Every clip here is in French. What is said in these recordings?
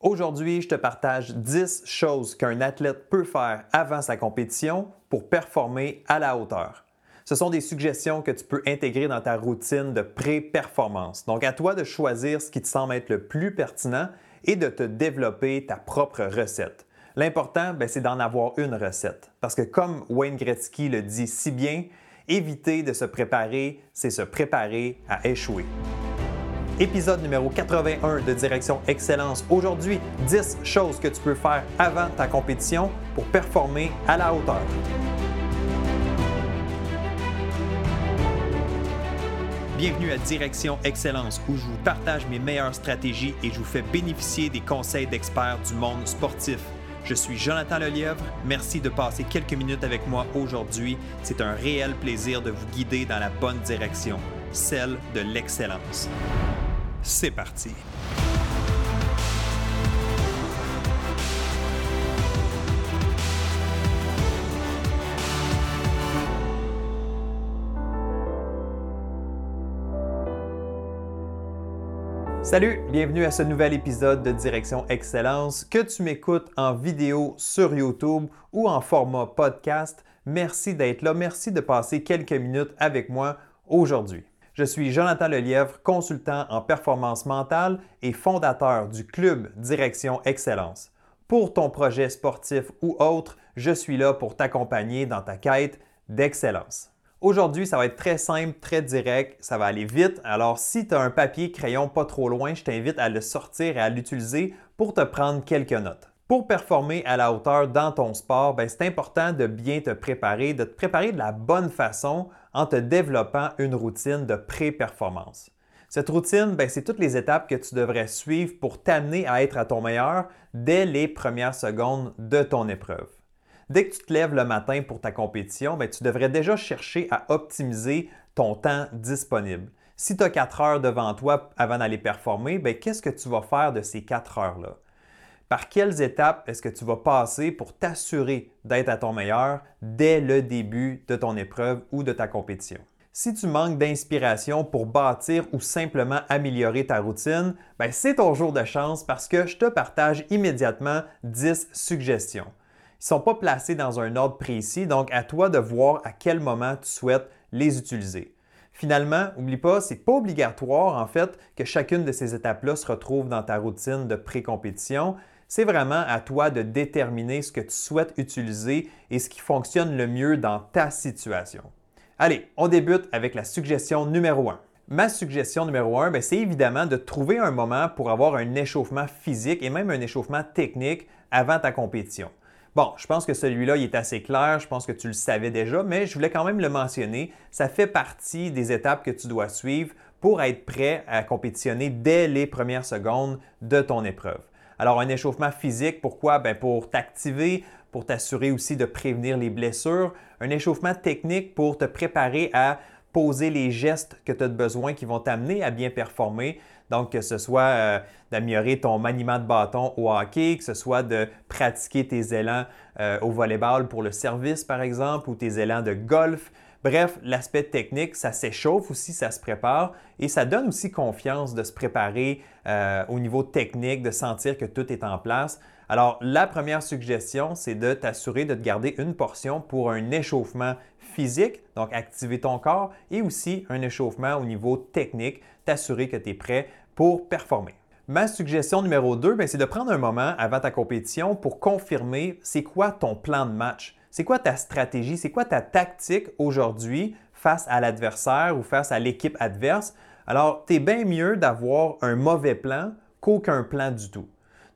Aujourd'hui, je te partage 10 choses qu'un athlète peut faire avant sa compétition pour performer à la hauteur. Ce sont des suggestions que tu peux intégrer dans ta routine de pré-performance. Donc, à toi de choisir ce qui te semble être le plus pertinent et de te développer ta propre recette. L'important, ben, c'est d'en avoir une recette. Parce que comme Wayne Gretzky le dit si bien, éviter de se préparer, c'est se préparer à échouer. Épisode numéro 81 de Direction Excellence. Aujourd'hui, 10 choses que tu peux faire avant ta compétition pour performer à la hauteur. Bienvenue à Direction Excellence où je vous partage mes meilleures stratégies et je vous fais bénéficier des conseils d'experts du monde sportif. Je suis Jonathan Lelièvre. Merci de passer quelques minutes avec moi aujourd'hui. C'est un réel plaisir de vous guider dans la bonne direction, celle de l'excellence. C'est parti. Salut, bienvenue à ce nouvel épisode de Direction Excellence. Que tu m'écoutes en vidéo sur YouTube ou en format podcast, merci d'être là, merci de passer quelques minutes avec moi aujourd'hui. Je suis Jonathan Lelièvre, consultant en performance mentale et fondateur du club Direction Excellence. Pour ton projet sportif ou autre, je suis là pour t'accompagner dans ta quête d'excellence. Aujourd'hui, ça va être très simple, très direct, ça va aller vite. Alors, si tu as un papier, crayon pas trop loin, je t'invite à le sortir et à l'utiliser pour te prendre quelques notes. Pour performer à la hauteur dans ton sport, ben, c'est important de bien te préparer, de te préparer de la bonne façon en te développant une routine de pré-performance. Cette routine, ben, c'est toutes les étapes que tu devrais suivre pour t'amener à être à ton meilleur dès les premières secondes de ton épreuve. Dès que tu te lèves le matin pour ta compétition, ben, tu devrais déjà chercher à optimiser ton temps disponible. Si tu as 4 heures devant toi avant d'aller performer, qu'est-ce que tu vas faire de ces 4 heures-là? Par quelles étapes est-ce que tu vas passer pour t'assurer d'être à ton meilleur dès le début de ton épreuve ou de ta compétition? Si tu manques d'inspiration pour bâtir ou simplement améliorer ta routine, ben, c'est ton jour de chance parce que je te partage immédiatement 10 suggestions. Ils ne sont pas placés dans un ordre précis, donc à toi de voir à quel moment tu souhaites les utiliser. Finalement, n'oublie pas, ce n'est pas obligatoire en fait que chacune de ces étapes-là se retrouve dans ta routine de pré-compétition. C'est vraiment à toi de déterminer ce que tu souhaites utiliser et ce qui fonctionne le mieux dans ta situation. Allez, on débute avec la suggestion numéro 1. Ma suggestion numéro 1, ben, c'est évidemment de trouver un moment pour avoir un échauffement physique et même un échauffement technique avant ta compétition. Bon, je pense que celui-là, il est assez clair, je pense que tu le savais déjà, mais je voulais quand même le mentionner. Ça fait partie des étapes que tu dois suivre pour être prêt à compétitionner dès les premières secondes de ton épreuve. Alors, un échauffement physique, pourquoi? Ben, pour t'activer, pour t'assurer aussi de prévenir les blessures. Un échauffement technique pour te préparer à poser les gestes que tu as besoin qui vont t'amener à bien performer. Donc, que ce soit euh, d'améliorer ton maniement de bâton au hockey, que ce soit de pratiquer tes élans euh, au volleyball pour le service, par exemple, ou tes élans de golf. Bref, l'aspect technique, ça s'échauffe aussi, ça se prépare et ça donne aussi confiance de se préparer euh, au niveau technique, de sentir que tout est en place. Alors, la première suggestion, c'est de t'assurer de te garder une portion pour un échauffement physique, donc activer ton corps, et aussi un échauffement au niveau technique, t'assurer que tu es prêt pour performer. Ma suggestion numéro 2, ben, c'est de prendre un moment avant ta compétition pour confirmer c'est quoi ton plan de match. C'est quoi ta stratégie, c'est quoi ta tactique aujourd'hui face à l'adversaire ou face à l'équipe adverse? Alors, tu es bien mieux d'avoir un mauvais plan qu'aucun plan du tout.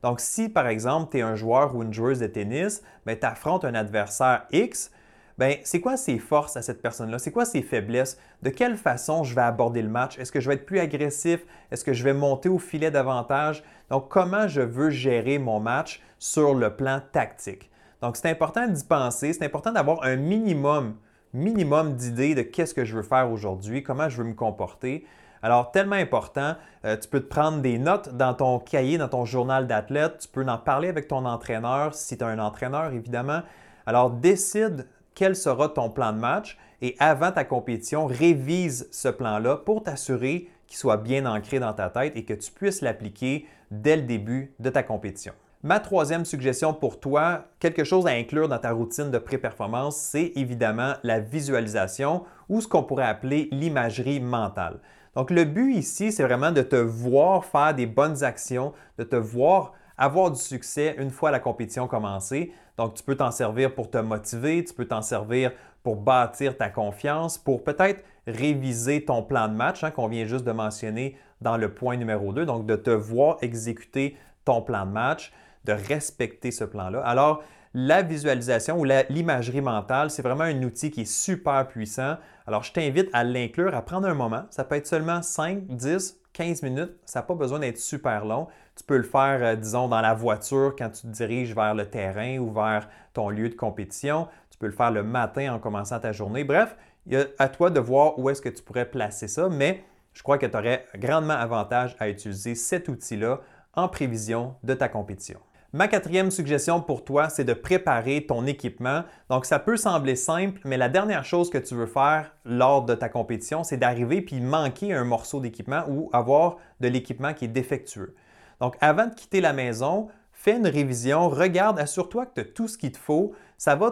Donc, si par exemple, tu es un joueur ou une joueuse de tennis, ben, tu affrontes un adversaire X, ben, c'est quoi ses forces à cette personne-là? C'est quoi ses faiblesses? De quelle façon je vais aborder le match? Est-ce que je vais être plus agressif? Est-ce que je vais monter au filet davantage? Donc, comment je veux gérer mon match sur le plan tactique? Donc, c'est important d'y penser. C'est important d'avoir un minimum, minimum d'idées de qu'est-ce que je veux faire aujourd'hui, comment je veux me comporter. Alors, tellement important, euh, tu peux te prendre des notes dans ton cahier, dans ton journal d'athlète. Tu peux en parler avec ton entraîneur, si tu as un entraîneur, évidemment. Alors, décide quel sera ton plan de match et avant ta compétition, révise ce plan-là pour t'assurer qui soit bien ancré dans ta tête et que tu puisses l'appliquer dès le début de ta compétition. Ma troisième suggestion pour toi, quelque chose à inclure dans ta routine de pré-performance, c'est évidemment la visualisation ou ce qu'on pourrait appeler l'imagerie mentale. Donc le but ici, c'est vraiment de te voir faire des bonnes actions, de te voir avoir du succès une fois la compétition commencée. Donc tu peux t'en servir pour te motiver, tu peux t'en servir pour bâtir ta confiance, pour peut-être réviser ton plan de match hein, qu'on vient juste de mentionner dans le point numéro 2, donc de te voir exécuter ton plan de match, de respecter ce plan-là. Alors, la visualisation ou l'imagerie mentale, c'est vraiment un outil qui est super puissant. Alors, je t'invite à l'inclure, à prendre un moment. Ça peut être seulement 5, 10, 15 minutes. Ça n'a pas besoin d'être super long. Tu peux le faire, euh, disons, dans la voiture quand tu te diriges vers le terrain ou vers ton lieu de compétition. Tu peux le faire le matin en commençant ta journée. Bref, il y a à toi de voir où est-ce que tu pourrais placer ça, mais je crois que tu aurais grandement avantage à utiliser cet outil-là en prévision de ta compétition. Ma quatrième suggestion pour toi, c'est de préparer ton équipement. Donc, ça peut sembler simple, mais la dernière chose que tu veux faire lors de ta compétition, c'est d'arriver puis manquer un morceau d'équipement ou avoir de l'équipement qui est défectueux. Donc, avant de quitter la maison, fais une révision, regarde, assure-toi que tu as tout ce qu'il te faut. Ça va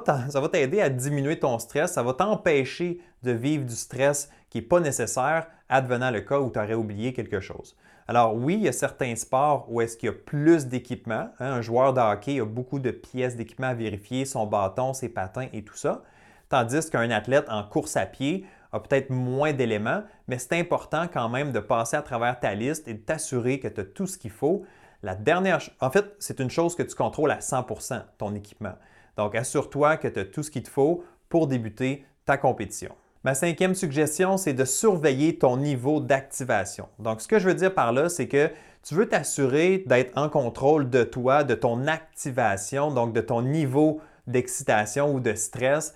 t'aider à diminuer ton stress, ça va t'empêcher de vivre du stress qui n'est pas nécessaire, advenant le cas où tu aurais oublié quelque chose. Alors oui, il y a certains sports où est-ce qu'il y a plus d'équipement. Hein. Un joueur de hockey a beaucoup de pièces d'équipement à vérifier, son bâton, ses patins et tout ça. Tandis qu'un athlète en course à pied a peut-être moins d'éléments, mais c'est important quand même de passer à travers ta liste et de t'assurer que tu as tout ce qu'il faut la dernière, en fait, c'est une chose que tu contrôles à 100% ton équipement. Donc, assure-toi que tu as tout ce qu'il te faut pour débuter ta compétition. Ma cinquième suggestion, c'est de surveiller ton niveau d'activation. Donc, ce que je veux dire par là, c'est que tu veux t'assurer d'être en contrôle de toi, de ton activation, donc de ton niveau d'excitation ou de stress.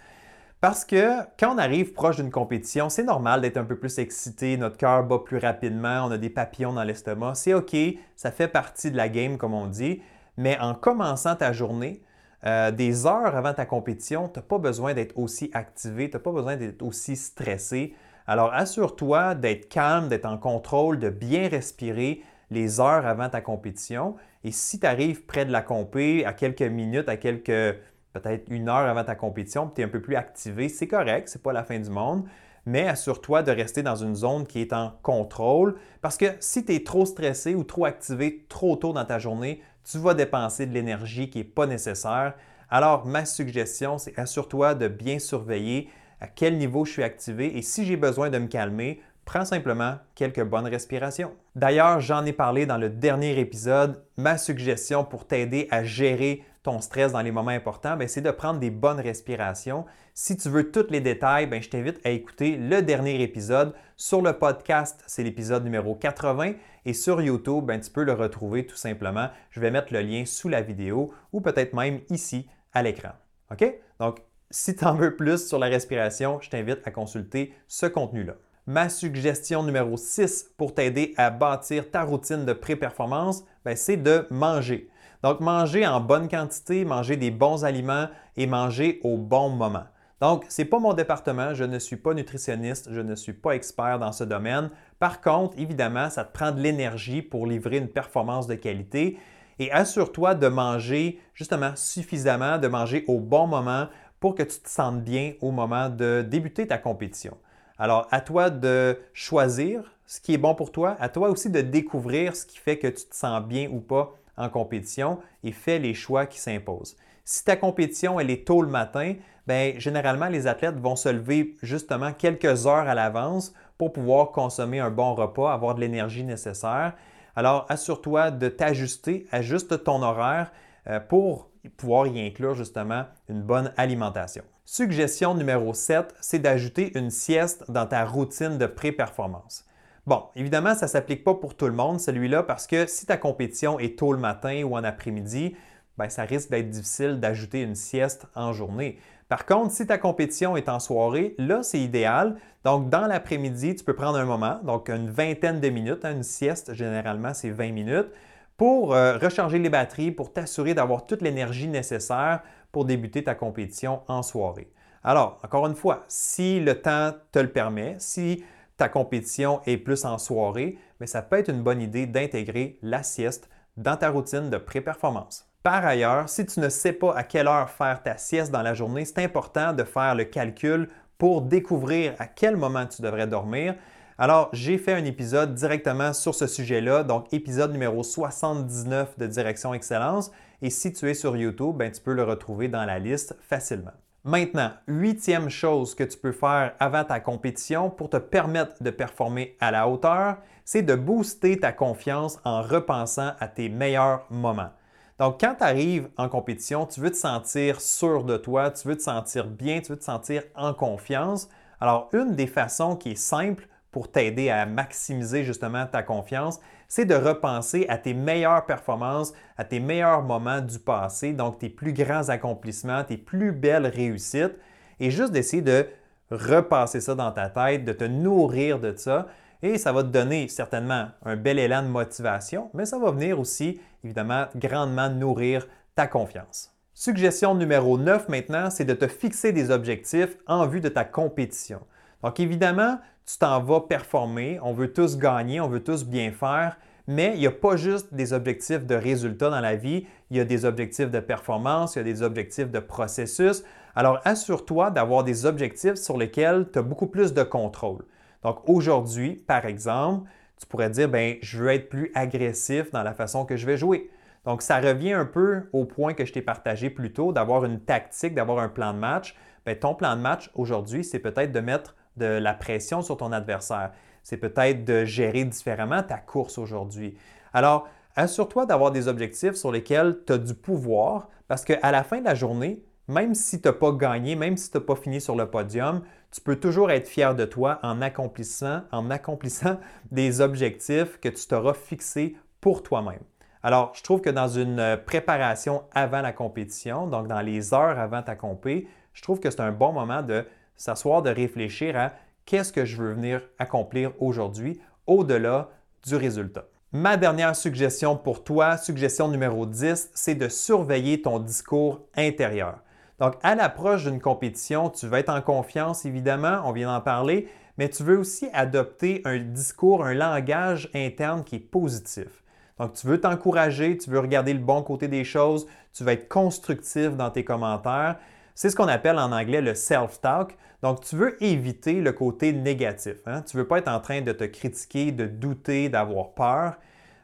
Parce que quand on arrive proche d'une compétition, c'est normal d'être un peu plus excité, notre cœur bat plus rapidement, on a des papillons dans l'estomac. C'est OK, ça fait partie de la game, comme on dit. Mais en commençant ta journée, euh, des heures avant ta compétition, tu n'as pas besoin d'être aussi activé, tu n'as pas besoin d'être aussi stressé. Alors assure-toi d'être calme, d'être en contrôle, de bien respirer les heures avant ta compétition. Et si tu arrives près de la compé, à quelques minutes, à quelques peut-être une heure avant ta compétition, tu es un peu plus activé, c'est correct, c'est pas la fin du monde, mais assure-toi de rester dans une zone qui est en contrôle parce que si tu es trop stressé ou trop activé trop tôt dans ta journée, tu vas dépenser de l'énergie qui n'est pas nécessaire. Alors, ma suggestion, c'est assure-toi de bien surveiller à quel niveau je suis activé et si j'ai besoin de me calmer, prends simplement quelques bonnes respirations. D'ailleurs, j'en ai parlé dans le dernier épisode. Ma suggestion pour t'aider à gérer ton stress dans les moments importants, ben, c'est de prendre des bonnes respirations. Si tu veux tous les détails, ben, je t'invite à écouter le dernier épisode. Sur le podcast, c'est l'épisode numéro 80 et sur YouTube, ben, tu peux le retrouver tout simplement. Je vais mettre le lien sous la vidéo ou peut-être même ici à l'écran. OK? Donc, si tu en veux plus sur la respiration, je t'invite à consulter ce contenu-là. Ma suggestion numéro 6 pour t'aider à bâtir ta routine de pré-performance, ben, c'est de manger. Donc, manger en bonne quantité, manger des bons aliments et manger au bon moment. Donc, ce n'est pas mon département, je ne suis pas nutritionniste, je ne suis pas expert dans ce domaine. Par contre, évidemment, ça te prend de l'énergie pour livrer une performance de qualité et assure-toi de manger justement suffisamment, de manger au bon moment pour que tu te sentes bien au moment de débuter ta compétition. Alors, à toi de choisir ce qui est bon pour toi, à toi aussi de découvrir ce qui fait que tu te sens bien ou pas en compétition et fais les choix qui s'imposent. Si ta compétition elle est tôt le matin, bien, généralement les athlètes vont se lever justement quelques heures à l'avance pour pouvoir consommer un bon repas, avoir de l'énergie nécessaire. Alors assure-toi de t'ajuster, ajuste ton horaire euh, pour pouvoir y inclure justement une bonne alimentation. Suggestion numéro 7, c'est d'ajouter une sieste dans ta routine de pré-performance. Bon, évidemment, ça ne s'applique pas pour tout le monde, celui-là, parce que si ta compétition est tôt le matin ou en après-midi, ben, ça risque d'être difficile d'ajouter une sieste en journée. Par contre, si ta compétition est en soirée, là, c'est idéal. Donc, dans l'après-midi, tu peux prendre un moment, donc une vingtaine de minutes, hein, une sieste, généralement, c'est 20 minutes, pour euh, recharger les batteries, pour t'assurer d'avoir toute l'énergie nécessaire pour débuter ta compétition en soirée. Alors, encore une fois, si le temps te le permet, si ta compétition est plus en soirée, mais ça peut être une bonne idée d'intégrer la sieste dans ta routine de pré-performance. Par ailleurs, si tu ne sais pas à quelle heure faire ta sieste dans la journée, c'est important de faire le calcul pour découvrir à quel moment tu devrais dormir. Alors, j'ai fait un épisode directement sur ce sujet-là, donc épisode numéro 79 de Direction Excellence. Et si tu es sur YouTube, ben, tu peux le retrouver dans la liste facilement. Maintenant, huitième chose que tu peux faire avant ta compétition pour te permettre de performer à la hauteur, c'est de booster ta confiance en repensant à tes meilleurs moments. Donc, quand tu arrives en compétition, tu veux te sentir sûr de toi, tu veux te sentir bien, tu veux te sentir en confiance. Alors, une des façons qui est simple pour t'aider à maximiser justement ta confiance, c'est de repenser à tes meilleures performances, à tes meilleurs moments du passé, donc tes plus grands accomplissements, tes plus belles réussites, et juste d'essayer de repasser ça dans ta tête, de te nourrir de ça. Et ça va te donner certainement un bel élan de motivation, mais ça va venir aussi, évidemment, grandement nourrir ta confiance. Suggestion numéro 9 maintenant, c'est de te fixer des objectifs en vue de ta compétition. Donc évidemment, tu t'en vas performer, on veut tous gagner, on veut tous bien faire, mais il n'y a pas juste des objectifs de résultats dans la vie, il y a des objectifs de performance, il y a des objectifs de processus. Alors assure-toi d'avoir des objectifs sur lesquels tu as beaucoup plus de contrôle. Donc aujourd'hui, par exemple, tu pourrais dire, ben, je veux être plus agressif dans la façon que je vais jouer. Donc, ça revient un peu au point que je t'ai partagé plus tôt, d'avoir une tactique, d'avoir un plan de match. Bien, ton plan de match aujourd'hui, c'est peut-être de mettre de la pression sur ton adversaire. C'est peut-être de gérer différemment ta course aujourd'hui. Alors, assure-toi d'avoir des objectifs sur lesquels tu as du pouvoir parce qu'à la fin de la journée, même si tu n'as pas gagné, même si tu n'as pas fini sur le podium, tu peux toujours être fier de toi en accomplissant, des objectifs que tu t'auras fixés pour toi-même. Alors, je trouve que dans une préparation avant la compétition, donc dans les heures avant ta compé, je trouve que c'est un bon moment de s'asseoir, de réfléchir à qu'est-ce que je veux venir accomplir aujourd'hui au-delà du résultat. Ma dernière suggestion pour toi, suggestion numéro 10, c'est de surveiller ton discours intérieur. Donc, à l'approche d'une compétition, tu vas être en confiance, évidemment, on vient d'en parler, mais tu veux aussi adopter un discours, un langage interne qui est positif. Donc, tu veux t'encourager, tu veux regarder le bon côté des choses, tu vas être constructif dans tes commentaires. C'est ce qu'on appelle en anglais le self-talk. Donc, tu veux éviter le côté négatif. Hein. Tu ne veux pas être en train de te critiquer, de douter, d'avoir peur.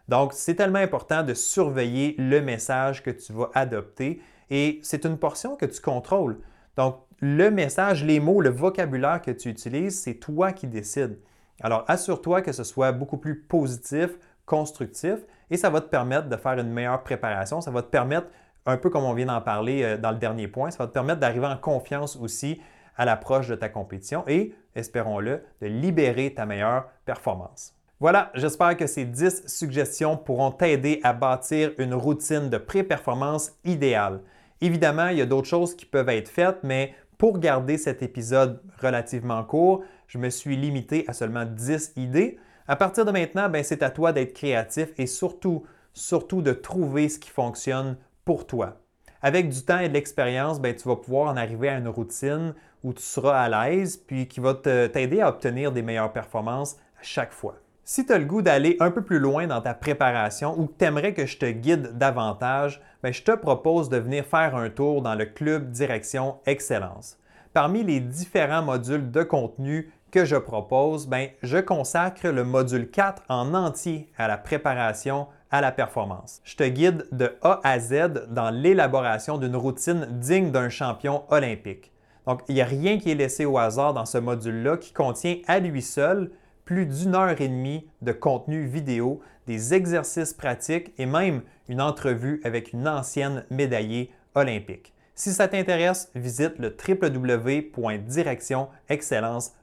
Donc, c'est tellement important de surveiller le message que tu vas adopter et c'est une portion que tu contrôles. Donc, le message, les mots, le vocabulaire que tu utilises, c'est toi qui décides. Alors, assure-toi que ce soit beaucoup plus positif, constructif, et ça va te permettre de faire une meilleure préparation. Ça va te permettre, un peu comme on vient d'en parler euh, dans le dernier point, ça va te permettre d'arriver en confiance aussi à l'approche de ta compétition et, espérons-le, de libérer ta meilleure performance. Voilà, j'espère que ces 10 suggestions pourront t'aider à bâtir une routine de pré-performance idéale. Évidemment, il y a d'autres choses qui peuvent être faites, mais pour garder cet épisode relativement court, je me suis limité à seulement 10 idées. À partir de maintenant, ben, c'est à toi d'être créatif et surtout, surtout de trouver ce qui fonctionne pour toi. Avec du temps et de l'expérience, ben, tu vas pouvoir en arriver à une routine où tu seras à l'aise puis qui va t'aider à obtenir des meilleures performances à chaque fois. Si tu as le goût d'aller un peu plus loin dans ta préparation ou que tu aimerais que je te guide davantage, ben, je te propose de venir faire un tour dans le club Direction Excellence. Parmi les différents modules de contenu que je propose, ben, je consacre le module 4 en entier à la préparation à la performance. Je te guide de A à Z dans l'élaboration d'une routine digne d'un champion olympique. Donc, il n'y a rien qui est laissé au hasard dans ce module-là qui contient à lui seul plus d'une heure et demie de contenu vidéo, des exercices pratiques et même une entrevue avec une ancienne médaillée olympique. Si ça t'intéresse, visite le www.directionexcellence.com.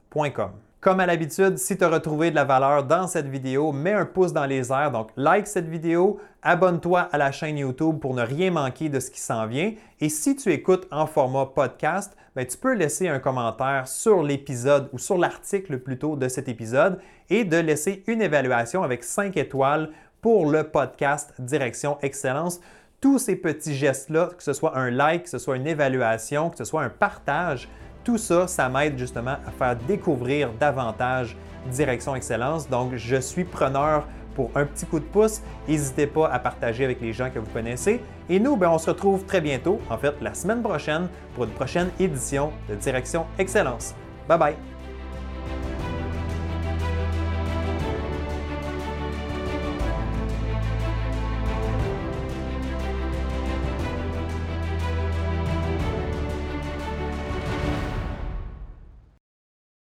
Comme à l'habitude, si tu as retrouvé de la valeur dans cette vidéo, mets un pouce dans les airs, donc like cette vidéo, abonne-toi à la chaîne YouTube pour ne rien manquer de ce qui s'en vient. Et si tu écoutes en format podcast, ben, tu peux laisser un commentaire sur l'épisode ou sur l'article plutôt de cet épisode et de laisser une évaluation avec 5 étoiles pour le podcast Direction Excellence. Tous ces petits gestes-là, que ce soit un like, que ce soit une évaluation, que ce soit un partage, tout ça, ça m'aide justement à faire découvrir davantage Direction Excellence. Donc, je suis preneur pour un petit coup de pouce. N'hésitez pas à partager avec les gens que vous connaissez. Et nous, ben, on se retrouve très bientôt, en fait la semaine prochaine, pour une prochaine édition de Direction Excellence. Bye bye!